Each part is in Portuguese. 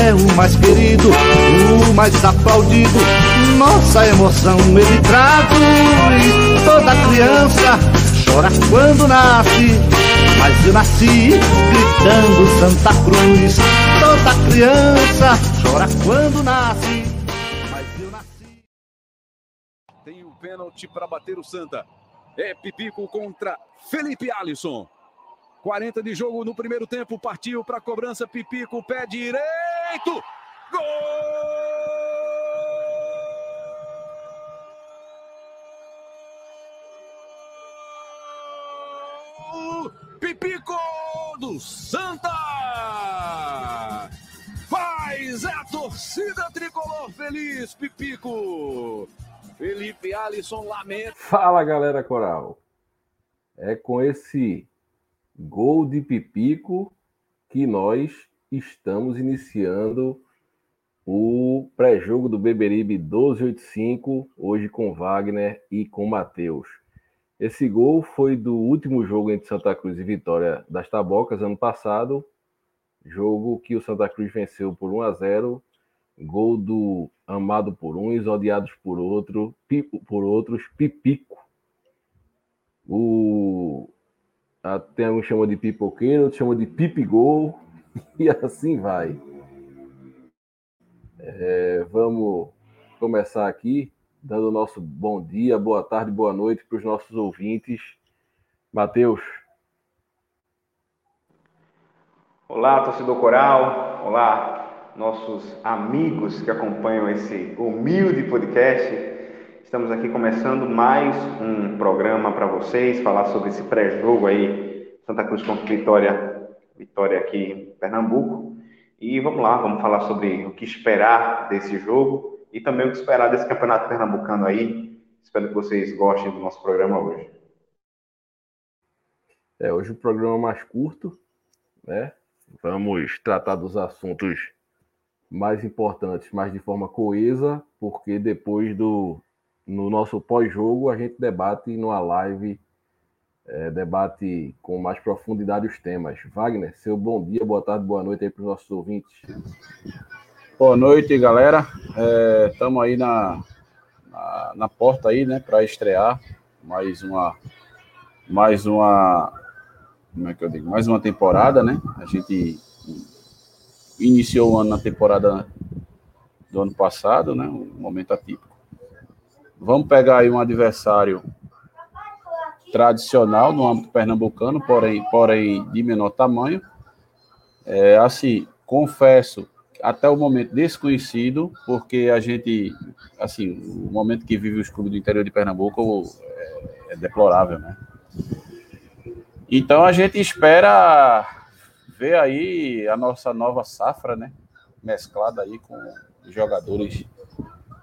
é o mais querido, o mais aplaudido. Nossa emoção ele traduz. Toda criança chora quando nasce, mas eu nasci gritando Santa Cruz. Toda criança chora quando nasce, mas eu nasci. Tem o um pênalti para bater o Santa. É Pipico contra Felipe Alisson. 40 de jogo no primeiro tempo, partiu para a cobrança, Pipico, pé direito. Gol! Pipico do Santa! Faz a torcida tricolor feliz, Pipico! Felipe Alisson lamenta. Fala galera coral! É com esse Gol de Pipico que nós estamos iniciando o pré-jogo do Beberibe 1285, hoje com Wagner e com Matheus. Esse gol foi do último jogo entre Santa Cruz e Vitória das Tabocas ano passado, jogo que o Santa Cruz venceu por 1 a 0, gol do amado por uns, odiados por outro, por outros, Pipico. O tem alguns chamam de pipoqueiro, outros chamam de pipigol, e assim vai. É, vamos começar aqui, dando o nosso bom dia, boa tarde, boa noite para os nossos ouvintes. Matheus. Olá, torcedor coral. Olá, nossos amigos que acompanham esse humilde podcast. Estamos aqui começando mais um programa para vocês, falar sobre esse pré-jogo aí, Santa Cruz contra Vitória, Vitória aqui em Pernambuco. E vamos lá, vamos falar sobre o que esperar desse jogo e também o que esperar desse campeonato pernambucano aí. Espero que vocês gostem do nosso programa hoje. É, hoje o programa é mais curto, né? Vamos tratar dos assuntos mais importantes, mas de forma coesa, porque depois do no nosso pós-jogo, a gente debate numa live, é, debate com mais profundidade os temas. Wagner, seu bom dia, boa tarde, boa noite aí para os nossos ouvintes. Boa noite, galera. Estamos é, aí na, na, na, porta aí, né, para estrear mais uma, mais uma, como é que eu digo, mais uma temporada, né? A gente iniciou o ano na temporada do ano passado, né? Um momento atípico. Vamos pegar aí um adversário tradicional no âmbito pernambucano, porém, porém de menor tamanho. É, assim, confesso, até o momento desconhecido, porque a gente, assim, o momento que vive os clubes do interior de Pernambuco é, é deplorável, né? Então a gente espera ver aí a nossa nova safra, né? Mesclada aí com jogadores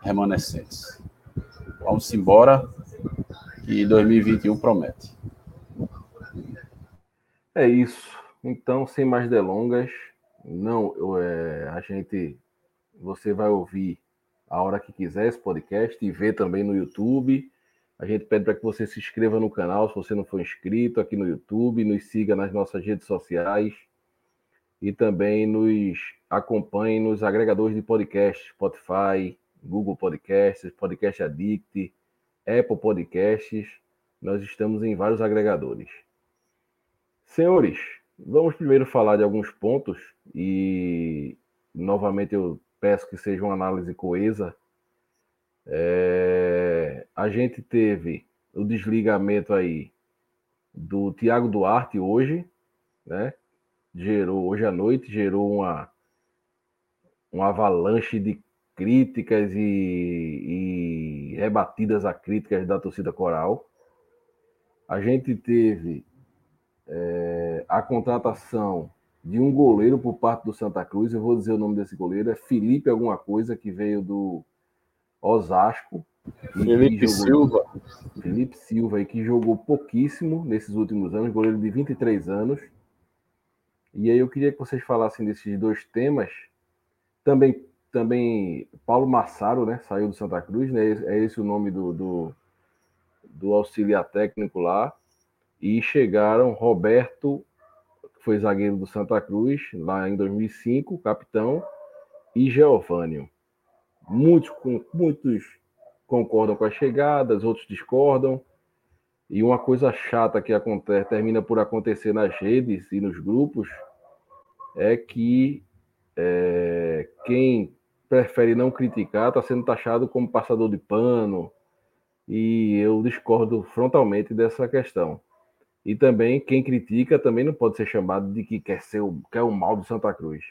remanescentes. Vamos embora, que 2021 promete. É isso. Então, sem mais delongas, não, eu, é, a gente, você vai ouvir a hora que quiser esse podcast e ver também no YouTube. A gente pede para que você se inscreva no canal, se você não for inscrito aqui no YouTube, nos siga nas nossas redes sociais e também nos acompanhe nos agregadores de podcast, Spotify, Google Podcasts, Podcast Addict, Apple Podcasts. Nós estamos em vários agregadores. Senhores, vamos primeiro falar de alguns pontos e novamente eu peço que seja uma análise coesa. É... a gente teve o desligamento aí do Tiago Duarte hoje, né? Gerou hoje à noite, gerou uma, uma avalanche de críticas e, e rebatidas a críticas da torcida coral. A gente teve é, a contratação de um goleiro por parte do Santa Cruz. Eu vou dizer o nome desse goleiro, é Felipe alguma coisa, que veio do Osasco. Felipe Silva. Felipe Silva, aí, que jogou pouquíssimo nesses últimos anos, goleiro de 23 anos. E aí eu queria que vocês falassem desses dois temas. Também, também Paulo Massaro, né? Saiu do Santa Cruz, né? É esse o nome do, do, do auxiliar técnico lá. E chegaram Roberto, que foi zagueiro do Santa Cruz, lá em 2005, capitão, e Geovânio. Muitos, muitos concordam com as chegadas, outros discordam. E uma coisa chata que acontece, termina por acontecer nas redes e nos grupos é que é, quem prefere não criticar está sendo taxado como passador de pano, e eu discordo frontalmente dessa questão. E também quem critica também não pode ser chamado de que quer ser o, quer o mal do Santa Cruz.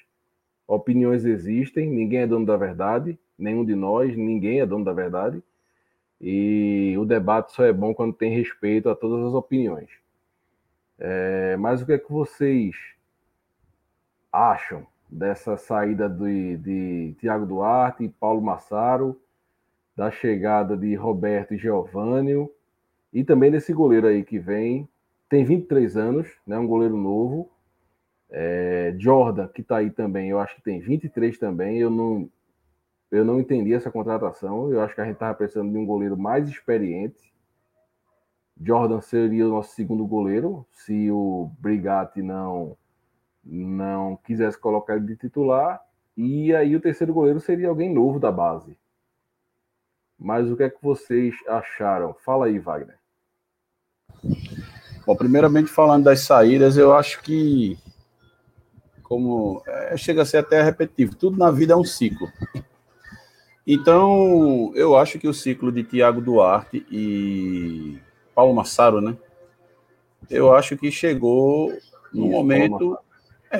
Opiniões existem, ninguém é dono da verdade, nenhum de nós, ninguém é dono da verdade. E o debate só é bom quando tem respeito a todas as opiniões. É, mas o que é que vocês acham dessa saída de, de Tiago Duarte e Paulo Massaro, da chegada de Roberto e Giovânio, e também desse goleiro aí que vem, tem 23 anos, né, um goleiro novo, é, Jordan, que está aí também, eu acho que tem 23 também, eu não, eu não entendi essa contratação, eu acho que a gente estava precisando de um goleiro mais experiente, Jordan seria o nosso segundo goleiro, se o Brigatti não não quisesse colocar ele de titular, e aí o terceiro goleiro seria alguém novo da base. Mas o que é que vocês acharam? Fala aí, Wagner. Bom, primeiramente falando das saídas, eu acho que como é, chega a ser até repetitivo, tudo na vida é um ciclo. Então, eu acho que o ciclo de Tiago Duarte e Paulo Massaro, né? Eu acho que chegou no momento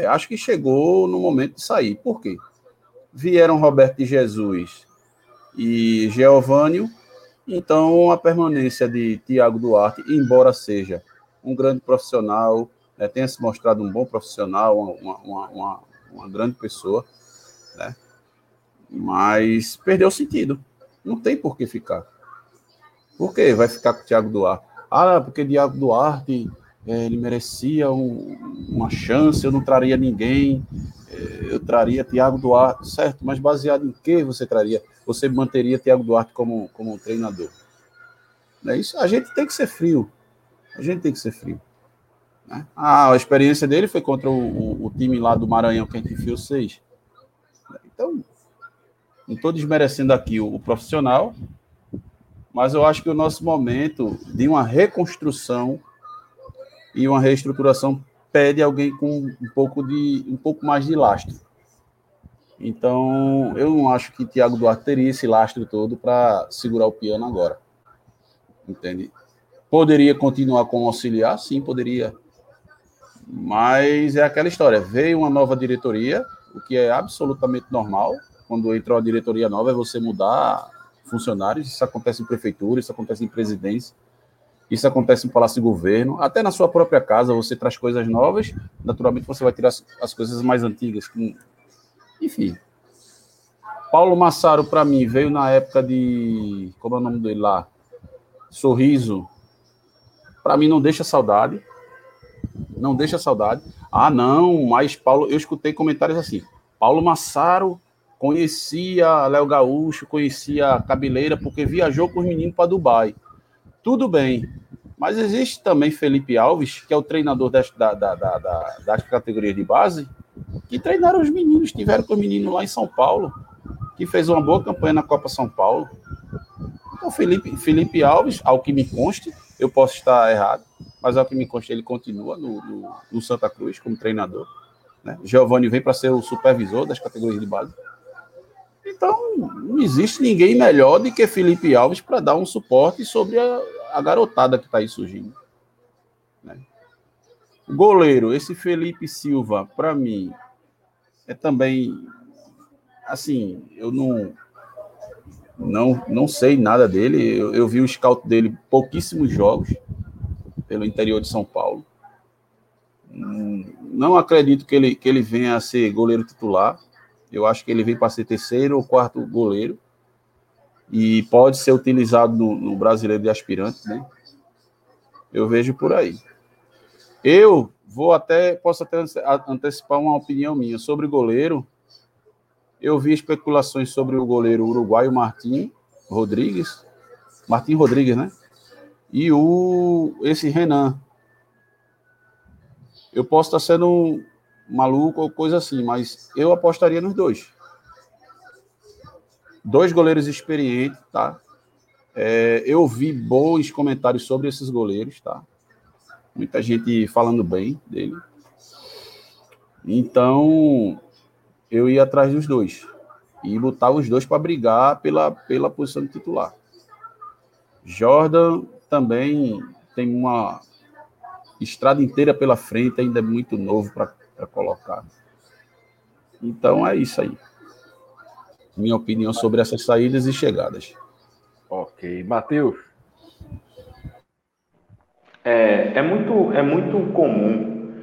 é, acho que chegou no momento de sair. Por quê? Vieram Roberto de Jesus e Geovânio, então a permanência de Tiago Duarte, embora seja um grande profissional, né, tenha se mostrado um bom profissional, uma, uma, uma, uma grande pessoa, né? mas perdeu o sentido. Não tem por que ficar. Por que vai ficar com o Tiago Duarte? Ah, porque Tiago Duarte ele merecia um, uma chance, eu não traria ninguém, é, eu traria Tiago Duarte, certo, mas baseado em que você traria? Você manteria Tiago Duarte como, como treinador? É isso, a gente tem que ser frio, a gente tem que ser frio. Né? Ah, a experiência dele foi contra o, o, o time lá do Maranhão, que a gente enfiou seis. Então, não estou desmerecendo aqui o, o profissional, mas eu acho que o nosso momento de uma reconstrução e uma reestruturação pede alguém com um pouco de um pouco mais de lastro. Então, eu não acho que Thiago Duarte teria esse lastro todo para segurar o piano agora. Entende? Poderia continuar como auxiliar? Sim, poderia. Mas é aquela história. Veio uma nova diretoria, o que é absolutamente normal. Quando entra uma diretoria nova, é você mudar funcionários. Isso acontece em prefeitura, isso acontece em presidência. Isso acontece no Palácio de Governo, até na sua própria casa você traz coisas novas, naturalmente você vai tirar as, as coisas mais antigas. Enfim. Paulo Massaro, para mim, veio na época de. Como é o nome dele lá? Sorriso. Para mim, não deixa saudade. Não deixa saudade. Ah, não, mas Paulo. Eu escutei comentários assim. Paulo Massaro conhecia Léo Gaúcho, conhecia Cabeleira, porque viajou com os meninos para Dubai tudo bem. Mas existe também Felipe Alves, que é o treinador das, da, da, da, das categorias de base, que treinaram os meninos, tiveram com os meninos lá em São Paulo, que fez uma boa campanha na Copa São Paulo. Então, Felipe, Felipe Alves, ao que me conste, eu posso estar errado, mas ao que me conste, ele continua no, no, no Santa Cruz como treinador. Né? Giovanni vem para ser o supervisor das categorias de base. Então, não existe ninguém melhor do que Felipe Alves para dar um suporte sobre a, a garotada que está aí surgindo. Né? Goleiro, esse Felipe Silva, para mim, é também. Assim, eu não. Não, não sei nada dele. Eu, eu vi o scout dele pouquíssimos jogos pelo interior de São Paulo. Não acredito que ele, que ele venha a ser goleiro titular. Eu acho que ele vem para ser terceiro ou quarto goleiro. E pode ser utilizado no, no brasileiro de aspirante, né? Eu vejo por aí. Eu vou até, posso até antecipar uma opinião minha sobre goleiro. Eu vi especulações sobre o goleiro uruguaio Martim Rodrigues, Martim Rodrigues, né? E o esse Renan. Eu posso estar sendo maluco ou coisa assim, mas eu apostaria nos dois. Dois goleiros experientes, tá? É, eu vi bons comentários sobre esses goleiros, tá? Muita gente falando bem dele. Então, eu ia atrás dos dois. E botar os dois para brigar pela, pela posição de titular. Jordan também tem uma estrada inteira pela frente, ainda é muito novo para colocar. Então é isso aí. Minha opinião sobre essas saídas e chegadas. Ok. Matheus? É, é, muito, é muito comum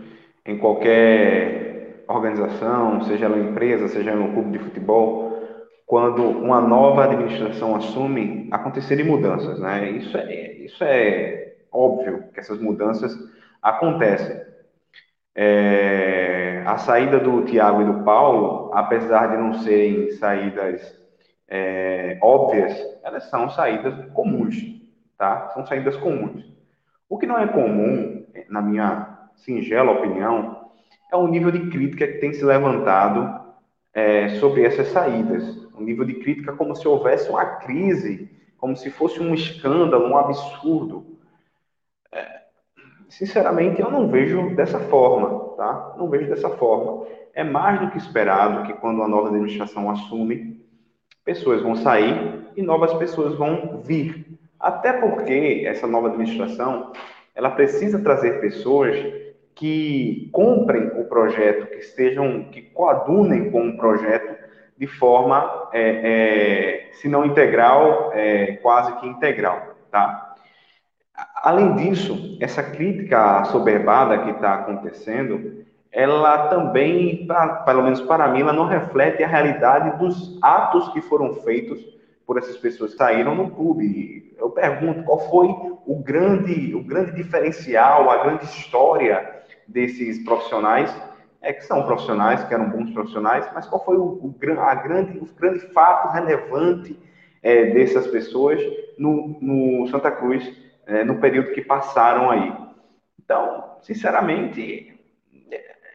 em qualquer organização, seja ela empresa, seja ela um clube de futebol, quando uma nova administração assume, acontecerem mudanças. Né? Isso, é, isso é óbvio que essas mudanças acontecem. É, a saída do Tiago e do Paulo, apesar de não serem saídas é, óbvias, elas são saídas comuns, tá? São saídas comuns. O que não é comum, na minha singela opinião, é o nível de crítica que tem se levantado é, sobre essas saídas. Um nível de crítica como se houvesse uma crise, como se fosse um escândalo, um absurdo. É, sinceramente, eu não vejo dessa forma, tá? Não vejo dessa forma. É mais do que esperado que quando a nova administração assume, pessoas vão sair e novas pessoas vão vir. Até porque essa nova administração, ela precisa trazer pessoas que comprem o projeto, que estejam, que coadunem com o projeto de forma, é, é, se não integral, é, quase que integral, tá? Além disso, essa crítica assoberbada que está acontecendo, ela também, pra, pelo menos para mim, ela não reflete a realidade dos atos que foram feitos por essas pessoas que saíram no clube. Eu pergunto, qual foi o grande, o grande diferencial, a grande história desses profissionais? É que são profissionais, que eram bons profissionais, mas qual foi o, o, a grande, o grande fato relevante é, dessas pessoas no, no Santa Cruz, é, no período que passaram aí? Então, sinceramente,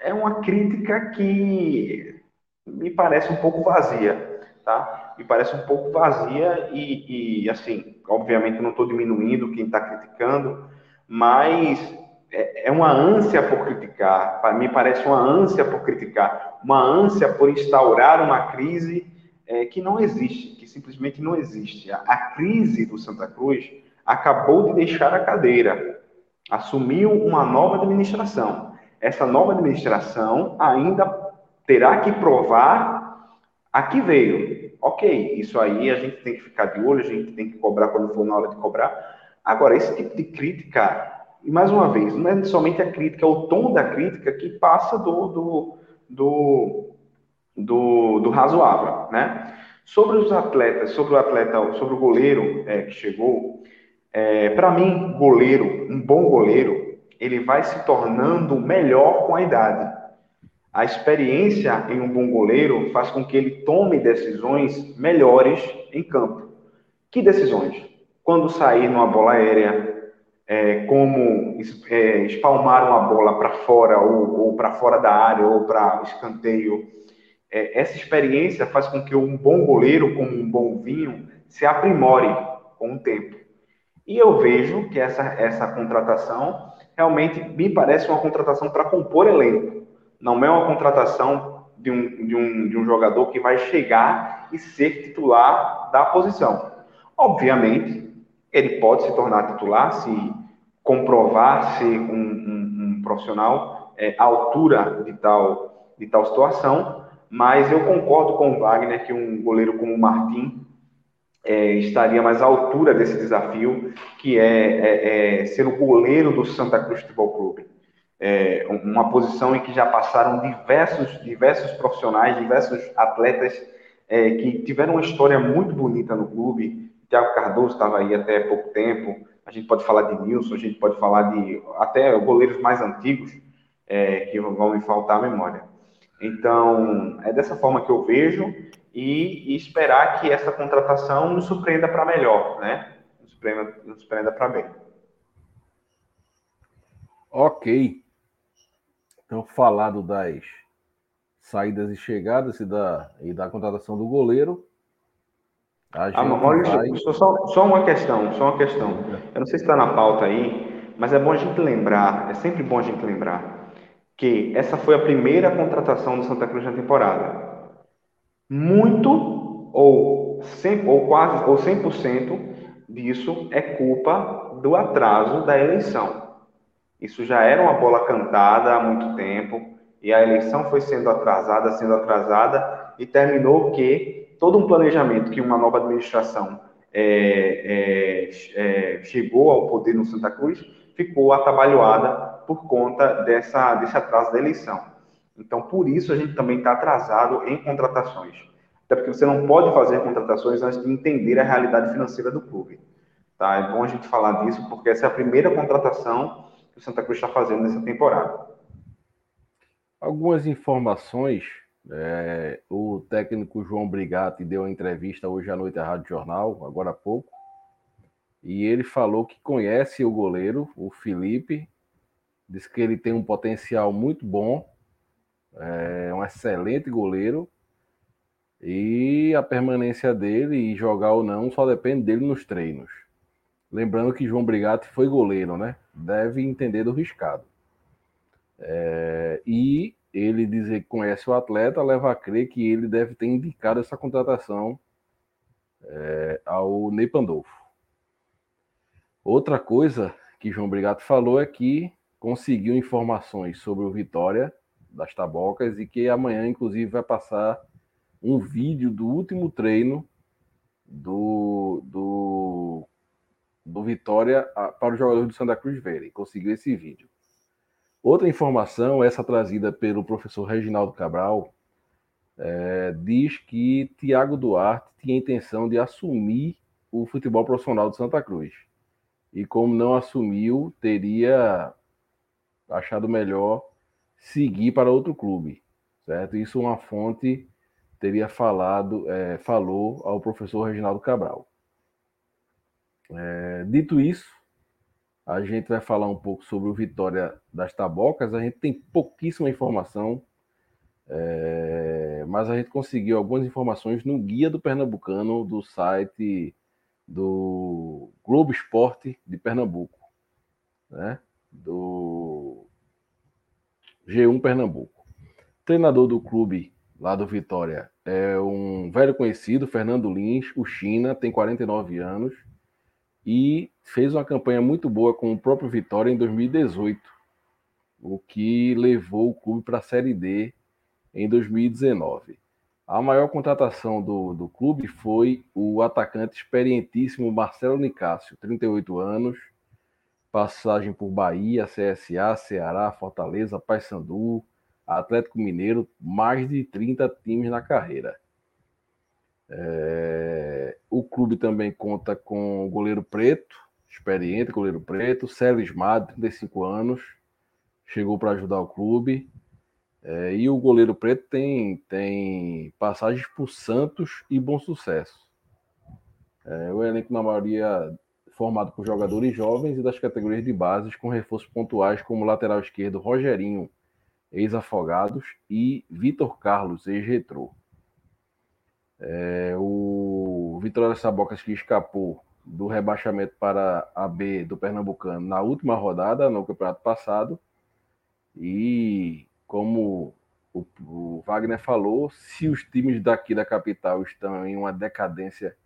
é uma crítica que me parece um pouco vazia, tá? Me parece um pouco vazia e, e assim, obviamente não estou diminuindo quem está criticando, mas é, é uma ânsia por criticar, me parece uma ânsia por criticar, uma ânsia por instaurar uma crise é, que não existe, que simplesmente não existe. A, a crise do Santa Cruz acabou de deixar a cadeira, assumiu uma nova administração essa nova administração ainda terá que provar a que veio. Ok, isso aí a gente tem que ficar de olho, a gente tem que cobrar quando for na hora de cobrar. Agora, esse tipo de crítica, e mais uma vez, não é somente a crítica, é o tom da crítica que passa do, do, do, do, do razoável, né? Sobre os atletas, sobre o atleta, sobre o goleiro é, que chegou, é, para mim, goleiro, um bom goleiro, ele vai se tornando melhor com a idade. A experiência em um bom goleiro faz com que ele tome decisões melhores em campo. Que decisões? Quando sair numa bola aérea, é, como é, espalmar uma bola para fora ou, ou para fora da área ou para escanteio. É, essa experiência faz com que um bom goleiro, como um bom vinho, se aprimore com o tempo. E eu vejo que essa, essa contratação realmente me parece uma contratação para compor elenco. Não é uma contratação de um, de, um, de um jogador que vai chegar e ser titular da posição. Obviamente, ele pode se tornar titular se comprovar ser um, um, um profissional é, à altura de tal, de tal situação, mas eu concordo com o Wagner que um goleiro como o Martim é, estaria mais à altura desse desafio, que é, é, é, ser o goleiro do Santa Cruz Futebol Clube. é, uma posição em que já passaram diversos, diversos profissionais, diversos atletas é, que tiveram uma história muito bonita no clube. Tiago Cardoso estava aí até pouco tempo. A gente pode falar de Nilson, a gente pode falar de até goleiros mais antigos é, que vão me faltar a memória. Então, é dessa forma que eu vejo e, e esperar que essa contratação nos surpreenda para melhor, né? Nos surpreenda, nos surpreenda para bem. Ok. Então, falado das saídas e chegadas e da, e da contratação do goleiro. ah, Maurício, vai... só, só uma questão, só uma questão. Eu não sei se está na pauta aí, mas é bom a gente lembrar, é sempre bom a gente lembrar, que essa foi a primeira contratação do Santa Cruz na temporada. Muito ou, 100, ou quase ou 100% disso é culpa do atraso da eleição. Isso já era uma bola cantada há muito tempo e a eleição foi sendo atrasada, sendo atrasada e terminou que todo um planejamento que uma nova administração é, é, é, chegou ao poder no Santa Cruz ficou atabalhoada por conta dessa, desse atraso da eleição. Então, por isso a gente também está atrasado em contratações. Até porque você não pode fazer contratações antes de entender a realidade financeira do clube. Tá? É bom a gente falar disso, porque essa é a primeira contratação que o Santa Cruz está fazendo nessa temporada. Algumas informações. É, o técnico João Brigatti deu uma entrevista hoje à noite à Rádio Jornal, agora há pouco, e ele falou que conhece o goleiro, o Felipe, disse que ele tem um potencial muito bom, é um excelente goleiro, e a permanência dele e jogar ou não só depende dele nos treinos. Lembrando que João Brigatti foi goleiro, né? Deve entender do riscado. É, e ele dizer que conhece o atleta leva a crer que ele deve ter indicado essa contratação é, ao Ney Pandolfo. Outra coisa que João Brigatti falou é que conseguiu informações sobre o Vitória das Tabocas e que amanhã, inclusive, vai passar um vídeo do último treino do, do do Vitória para os jogadores do Santa Cruz verem. Conseguiu esse vídeo. Outra informação, essa trazida pelo professor Reginaldo Cabral, é, diz que Tiago Duarte tinha intenção de assumir o futebol profissional do Santa Cruz. E como não assumiu, teria achado melhor seguir para outro clube, certo? Isso uma fonte teria falado, é, falou ao professor Reginaldo Cabral. É, dito isso, a gente vai falar um pouco sobre o Vitória das Tabocas. A gente tem pouquíssima informação, é, mas a gente conseguiu algumas informações no guia do Pernambucano do site do Globo Esporte de Pernambuco, né? Do G1 Pernambuco. Treinador do clube lá do Vitória é um velho conhecido, Fernando Lins, o China, tem 49 anos e fez uma campanha muito boa com o próprio Vitória em 2018, o que levou o clube para a Série D em 2019. A maior contratação do, do clube foi o atacante experientíssimo Marcelo Nicásio, 38 anos, passagem por Bahia, CSA, Ceará, Fortaleza, Paysandu, Atlético Mineiro, mais de 30 times na carreira. É, o clube também conta com o goleiro preto, experiente goleiro preto, Célio Ismado, 35 anos, chegou para ajudar o clube. É, e o goleiro preto tem, tem passagens por Santos e Bom Sucesso. É, o elenco, na maioria, formado por jogadores jovens e das categorias de bases, com reforços pontuais como lateral esquerdo Rogerinho, ex-afogados, e Vitor Carlos, ex-retrô. É, o Vitória Sabocas que escapou do rebaixamento para a B do Pernambucano na última rodada, no campeonato passado. E como o, o, Wagner falou, se os times daqui da capital estão em uma decadência,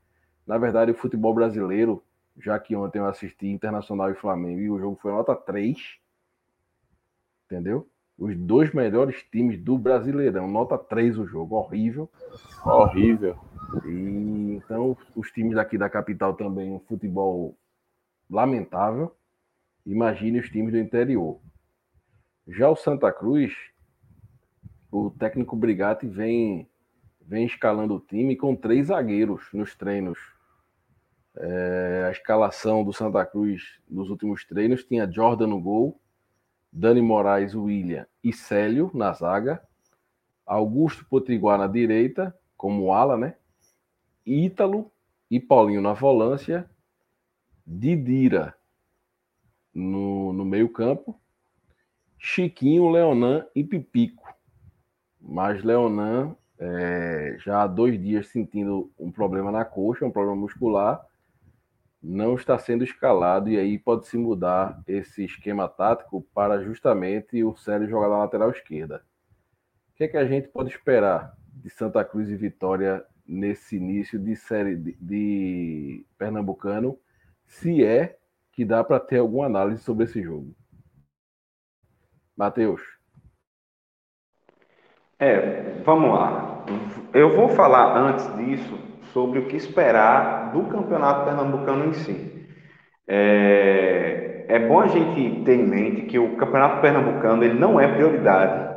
na verdade, o futebol brasileiro, já que ontem eu assisti Internacional e Flamengo e o jogo foi nota 3, entendeu? os dois melhores times do Brasileirão. Nota 3 o jogo, horrível. Horrível. E então os times daqui da capital também, um futebol lamentável. Imagine os times do interior. Já o Santa Cruz, o técnico Brigatti vem, vem escalando o time com três zagueiros nos treinos. É, a escalação do Santa Cruz nos últimos treinos tinha Jordan no gol, Dani Moraes, William e Célio na zaga, Augusto Potiguar na direita, como ala, né? Ítalo e Paulinho na volância, Didira no, no meio-campo, Chiquinho, Leonan e Pipico. Mas Leonan é, já há dois dias sentindo um problema na coxa, um problema muscular, não está sendo escalado e aí pode se mudar esse esquema tático para justamente o Célio jogar na lateral esquerda. O que é que a gente pode esperar de Santa Cruz e Vitória nesse início de série de, de Pernambucano, se é que dá para ter alguma análise sobre esse jogo. Matheus. É, vamos lá. Eu vou falar antes disso sobre o que esperar do Campeonato Pernambucano em si. É, é bom a gente ter em mente que o Campeonato Pernambucano ele não é prioridade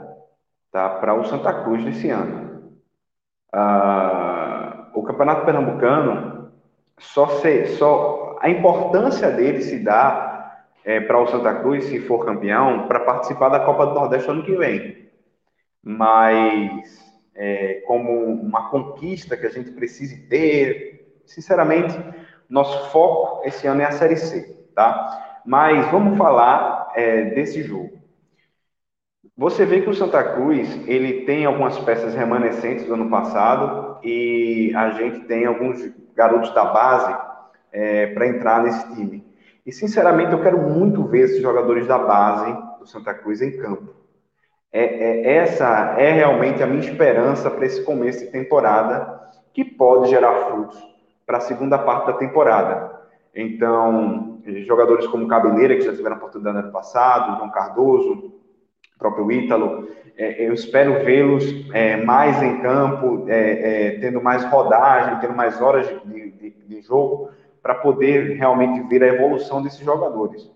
tá, para o Santa Cruz desse ano. Ah, o Campeonato Pernambucano só, se, só a importância dele se dá é, para o Santa Cruz, se for campeão, para participar da Copa do Nordeste ano que vem. Mas é, como uma conquista que a gente precise ter, sinceramente, nosso foco esse ano é a Série C, tá? Mas vamos falar é, desse jogo. Você vê que o Santa Cruz ele tem algumas peças remanescentes do ano passado e a gente tem alguns garotos da base é, para entrar nesse time. E sinceramente eu quero muito ver esses jogadores da base do Santa Cruz em campo. É, é essa é realmente a minha esperança para esse começo de temporada que pode gerar frutos para a segunda parte da temporada. Então, jogadores como Cabeleira, que já tiveram oportunidade no ano passado, João Cardoso, próprio Ítalo. É, eu espero vê-los é, mais em campo, é, é tendo mais rodagem, tendo mais horas de, de, de jogo, para poder realmente ver a evolução desses jogadores.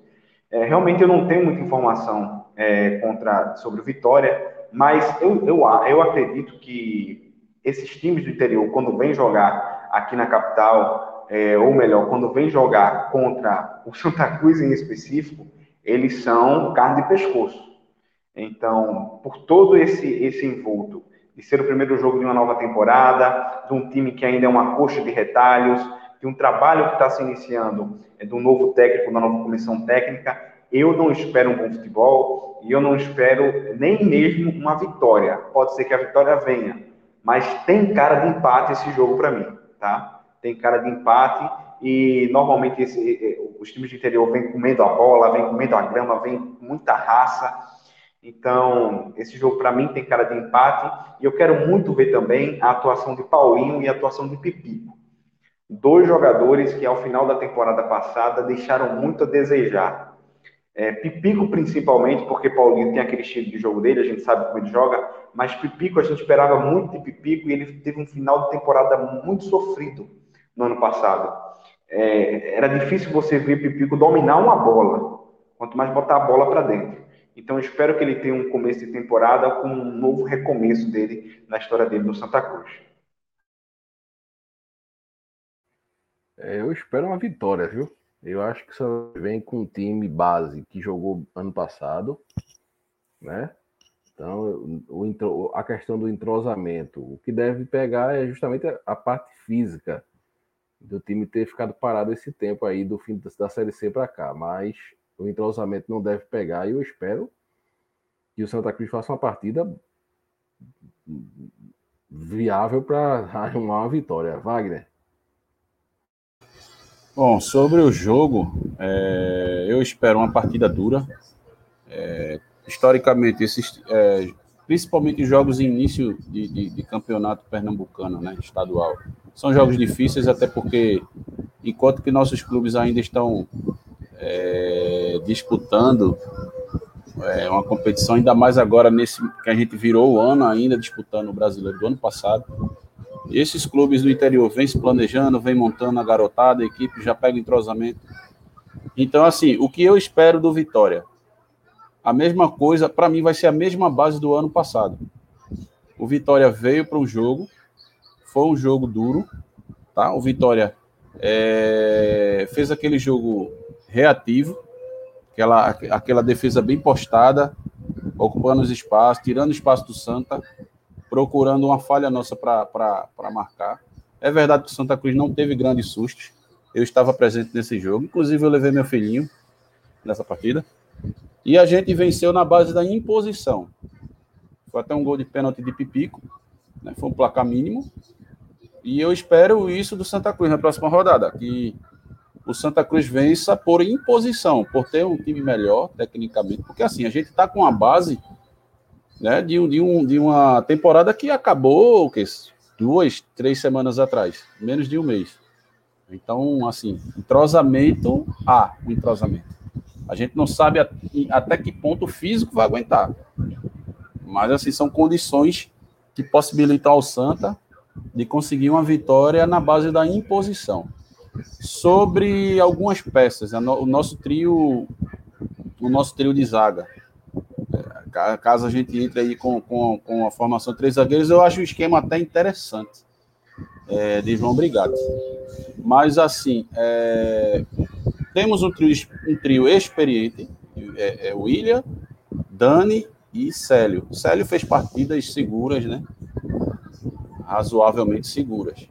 É, realmente eu não tenho muita informação é, contra, sobre o Vitória, mas eu, eu, eu acredito que esses times do interior, quando vêm jogar aqui na capital, ou melhor, quando vêm jogar contra o Santa Cruz em específico, eles são carne de pescoço. Então, por todo esse, esse envolto, de ser o primeiro jogo de uma nova temporada, de um time que ainda é uma coxa de retalhos, de um trabalho que está se iniciando, é, do novo técnico, da nova comissão técnica, eu não espero um bom futebol e eu não espero nem mesmo uma vitória. Pode ser que a vitória venha, mas tem cara de empate esse jogo para mim, tá? Tem cara de empate e normalmente esse, os times de interior vêm comendo a bola, vêm comendo a grama, vêm com muita raça então, esse jogo para mim tem cara de empate e eu quero muito ver também a atuação de Paulinho e a atuação de Pipico. Dois jogadores que ao final da temporada passada deixaram muito a desejar. É, Pipico principalmente, porque Paulinho tem aquele estilo de jogo dele, a gente sabe como ele joga, mas Pipico a gente esperava muito de Pipico e ele teve um final de temporada muito sofrido no ano passado. É, era difícil você ver Pipico dominar uma bola, quanto mais botar a bola para dentro. Então, espero que ele tenha um começo de temporada com um novo recomeço dele na história dele no Santa Cruz. É, eu espero uma vitória, viu? Eu acho que só vem com um time base que jogou ano passado, né? Então, o, a questão do entrosamento, o que deve pegar é justamente a parte física do time ter ficado parado esse tempo aí do fim da Série C para cá, mas o entrosamento não deve pegar e eu espero que o Santa Cruz faça uma partida viável para arrumar uma vitória. Wagner. Bom, sobre o jogo, é, eu espero uma partida dura. É, historicamente, esses, é, principalmente jogos em início de, de, de, campeonato pernambucano, né, estadual, são jogos difíceis, até porque enquanto que nossos clubes ainda estão é, disputando é, uma competição, ainda mais agora nesse que a gente virou o ano ainda disputando o brasileiro do ano passado. Esses clubes do interior vêm se planejando, vêm montando a garotada, a equipe já pega entrosamento. Então, assim, o que eu espero do Vitória? a mesma coisa, para mim vai ser a mesma base do ano passado. O Vitória veio para um jogo, foi um jogo duro, tá? O Vitória é, fez aquele jogo reativo, aquela, aquela defesa bem postada, ocupando os espaços, tirando espaço do Santa, procurando uma falha nossa para marcar. É verdade que o Santa Cruz não teve grandes sustos. Eu estava presente nesse jogo, inclusive eu levei meu filhinho nessa partida. E a gente venceu na base da imposição. Foi até um gol de pênalti de Pipico, né? foi um placar mínimo. E eu espero isso do Santa Cruz na próxima rodada, que o Santa Cruz vença por imposição, por ter um time melhor tecnicamente, porque assim, a gente está com uma base né, de, de, um, de uma temporada que acabou o duas, três semanas atrás, menos de um mês. Então, assim, entrosamento, há um entrosamento. A gente não sabe até que ponto o físico vai aguentar. Mas, assim, são condições que possibilitam ao Santa de conseguir uma vitória na base da imposição. Sobre algumas peças, o nosso trio, o nosso trio de zaga, caso a gente entre aí com, com, com a formação de três zagueiros, eu acho o esquema até interessante é, de João Brigatti. Mas, assim, é, temos um trio, um trio experiente, é, é William, Dani e Célio. Célio fez partidas seguras, né? Razoavelmente seguras.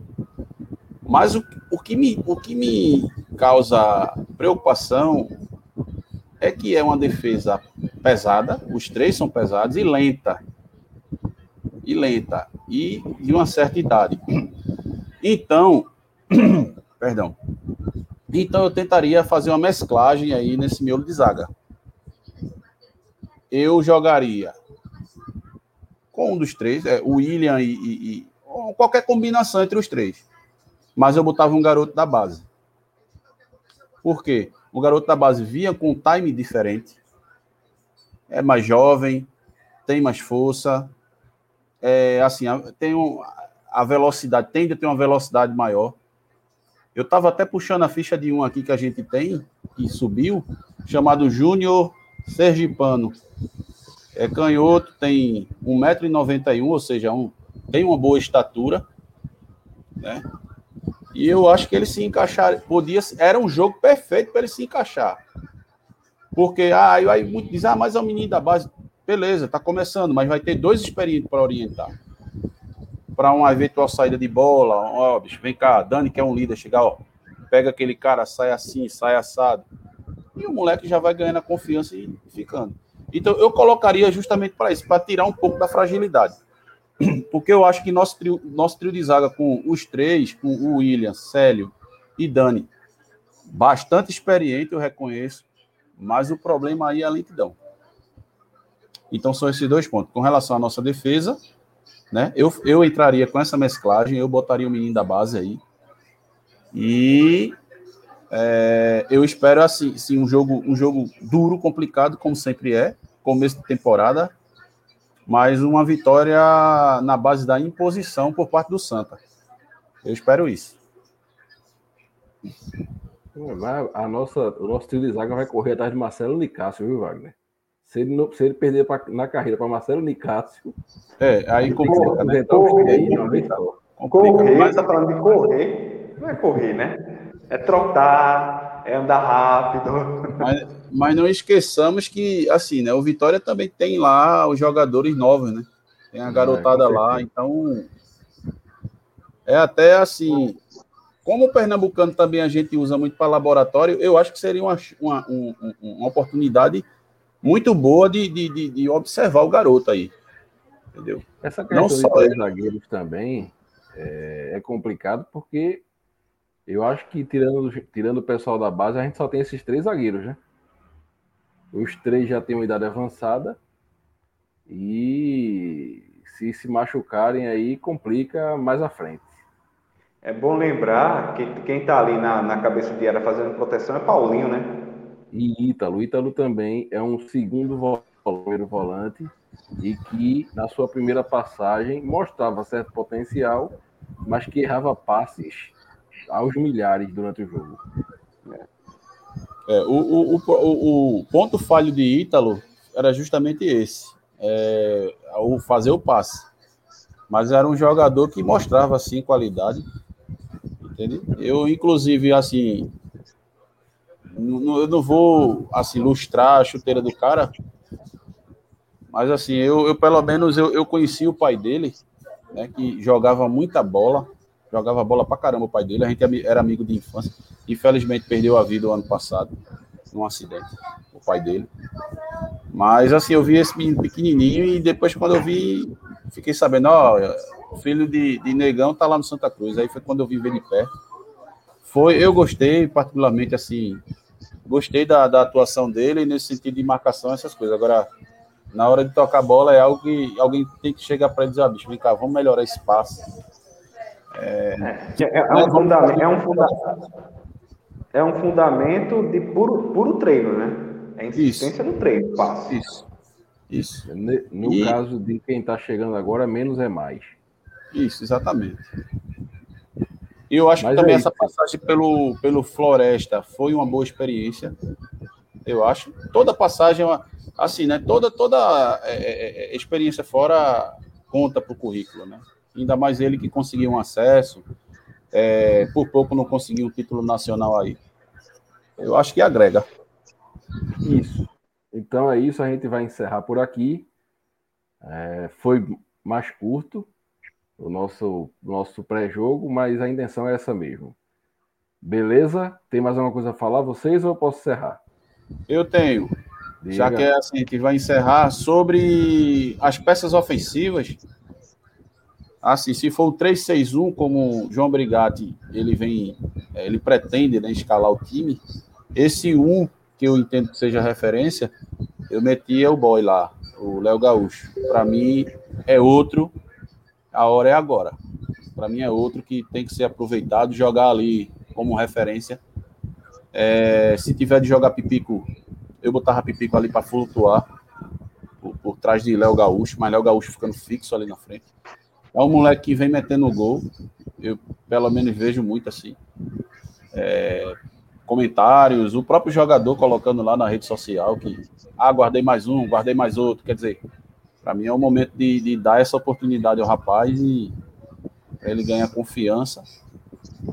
Mas o, o, que me, o que me causa preocupação é que é uma defesa pesada, os três são pesados e lenta. E lenta. E de uma certa idade. Então, perdão. Então eu tentaria fazer uma mesclagem aí nesse miolo de zaga. Eu jogaria com um dos três, é, o William e, e, e qualquer combinação entre os três. Mas eu botava um garoto da base. Por quê? O garoto da base vinha com um time diferente, é mais jovem, tem mais força, é, assim, tem um, a velocidade, tende a ter uma velocidade maior. Eu estava até puxando a ficha de um aqui que a gente tem, que subiu, chamado Júnior Sergipano. É canhoto, tem 1,91m, ou seja, um, tem uma boa estatura, né? E eu acho que ele se encaixar, podia, era um jogo perfeito para ele se encaixar. Porque ah, aí, muito diz, ah, mas é o menino da base. Beleza, tá começando, mas vai ter dois experientes para orientar para uma eventual saída de bola, ó, bicho, vem cá, Dani que é um líder, chegar, ó, pega aquele cara, sai assim, sai assado. E o moleque já vai ganhando a confiança e ficando. Então eu colocaria justamente para isso, para tirar um pouco da fragilidade. Porque eu acho que nosso trio, nosso trio de zaga com os três, com o William, Célio e Dani, bastante experiente, eu reconheço, mas o problema aí é a lentidão. Então são esses dois pontos. Com relação à nossa defesa, né? Eu, eu entraria com essa mesclagem, eu botaria o menino da base aí. E é, eu espero assim, sim, um jogo, um jogo duro, complicado, como sempre é, começo de temporada, mas uma vitória na base da imposição por parte do Santa. Eu espero isso. A nossa, o nosso trio de zaga vai correr atrás de Marcelo Nicásio, viu, Wagner? Se ele, não, se ele perder pra, na carreira para Marcelo Nicásio. É, aí complica, né? Correr, aí, não, correr, mas tá falando de correr, não é correr, né? É trotar, é andar rápido. Mas, mas não esqueçamos que, assim, né? O Vitória também tem lá os jogadores novos, né? Tem a garotada é, lá, então. É até assim. Como o pernambucano também a gente usa muito para laboratório, eu acho que seria uma, uma, uma, uma oportunidade muito boa de, de, de, observar o garoto aí. Entendeu? Essa questão Não só de zagueiros também é, é, complicado porque eu acho que tirando, tirando o pessoal da base, a gente só tem esses três zagueiros, né? Os três já têm uma idade avançada e se se machucarem aí complica mais à frente. É bom lembrar que quem está ali na, na cabeça de área fazendo proteção é Paulinho, né? e Ítalo. Ítalo também é um segundo volante e que na sua primeira passagem mostrava certo potencial, mas que errava passes aos milhares durante o jogo. É, o, o, o, o, ponto falho de Ítalo era justamente esse, é, o fazer o passe. Mas era um jogador que mostrava assim qualidade, entende? Eu inclusive assim, não, eu não vou assim lustrar a chuteira do cara, mas assim eu, eu pelo menos eu, eu conheci o pai dele, né, que jogava muita bola, jogava bola pra caramba o pai dele, a gente era amigo de infância. Infelizmente perdeu a vida o ano passado num acidente, o pai dele. Mas assim, eu vi esse menino pequenininho e depois quando eu vi, fiquei sabendo, ó, o filho de, de Negão tá lá no Santa Cruz. Aí foi quando eu vi ver de perto. Foi, eu gostei particularmente assim, gostei da, da atuação dele nesse sentido de marcação, essas coisas. Agora, na hora de tocar bola é algo que alguém tem que chegar para ele dizer, ah, bicho, vem cá, vamos melhorar esse passe. É, é, é um fundamento, é um fundamento, é um fundamento de puro, puro treino, né? É insistência Isso. no treino, passe. Isso. Isso. No e... caso de quem está chegando agora, menos é mais. Isso, exatamente. E eu acho Mas que também é essa passagem pelo, pelo Floresta foi uma boa experiência. Eu acho. Toda passagem, é assim, né? Toda, toda é, é, é experiência fora conta para o currículo, né? Ainda mais ele que conseguiu um acesso. Por pouco não conseguiu um título nacional aí. Eu acho que agrega. Isso. Então é isso, a gente vai encerrar por aqui. É, foi mais curto o nosso, nosso pré-jogo, mas a intenção é essa mesmo. Beleza? Tem mais alguma coisa a falar vocês ou eu posso encerrar? Eu tenho. Diga. Já que é assim, a gente vai encerrar sobre as peças ofensivas. Assim, se for o 3-6-1, como o João Brigatti ele vem, é, ele pretende né, escalar o time, esse 1 que eu entendo que seja referência, eu metia o boy lá, o Léo Gaúcho. Para mim é outro, a hora é agora. Para mim é outro que tem que ser aproveitado, jogar ali como referência. É, se tiver de jogar pipico, eu botava pipico ali para flutuar por, por, trás de Léo Gaúcho, mas Léo Gaúcho ficando fixo ali na frente. É um moleque que vem metendo gol, eu pelo menos vejo muito assim. É, comentários, o próprio jogador colocando lá na rede social que ah, guardei mais um, guardei mais outro. Quer dizer, para mim é o momento de, de, dar essa oportunidade ao rapaz e ele ganhar confiança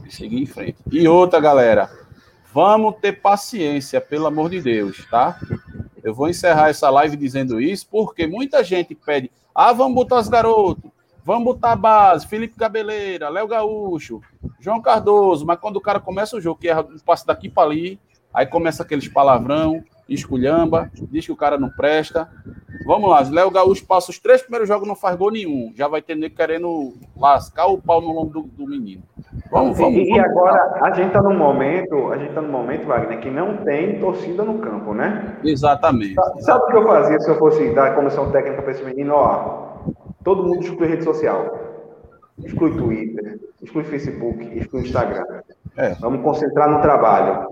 e seguir em frente. E outra, galera, vamos ter paciência, pelo amor de Deus, tá? Eu vou encerrar essa live dizendo isso porque muita gente pede, ah, vamos botar os garotos, Vamos botar a base, Felipe Cabeleira, Léo Gaúcho, João Cardoso, mas quando o cara começa o jogo, que é um daqui para ali, aí começa aqueles palavrão, esculhamba, diz que o cara não presta. Vamos lá, Léo Gaúcho passa os três primeiros jogos, não faz gol nenhum. Já vai ter nego querendo lascar o pau no lombo do, do menino. Vamos, vamos. E, vamos, agora, a gente está no momento, a gente está no momento, Wagner, que não tem torcida no campo, né? Exatamente. Sabe, sabe o que eu fazia se eu fosse dar comissão técnica para esse menino? Ó, Todo mundo exclui rede social. Exclui Twitter, exclui Facebook, exclui Instagram. É. Vamos concentrar no trabalho.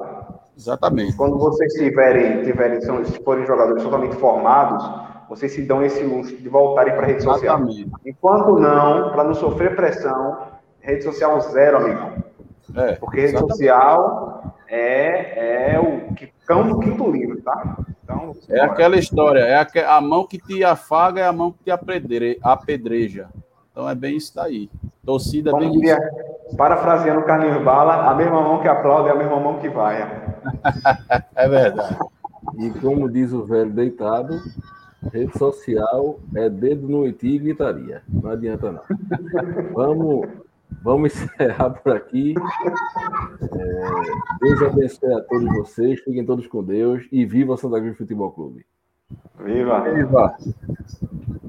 Exatamente. Quando vocês tiverem, tiverem são, se forem jogadores totalmente formados, vocês se dão esse luxo de voltarem para a rede social. Exatamente. Enquanto não, para não sofrer pressão, rede social zero, amigão. É, Porque rede exatamente. social é, é o que cão do quinto livro, tá? Então, é aquela história, é a, a, mão que te afaga é a mão que te apedre, apedreja. Então é bem isso daí. Torcida Como bem diria, isso. Parafraseando o Carlinhos Bala, a mesma mão que aplaude é a mesma mão que vai. é verdade. E como diz o velho deitado, rede social é dedo no iti e gritaria. Não adianta não. Vamos Vamos encerrar por aqui. É, Deus abençoe a todos vocês. Fiquem todos com Deus. E viva Santa Cruz Futebol Clube. Viva! Viva!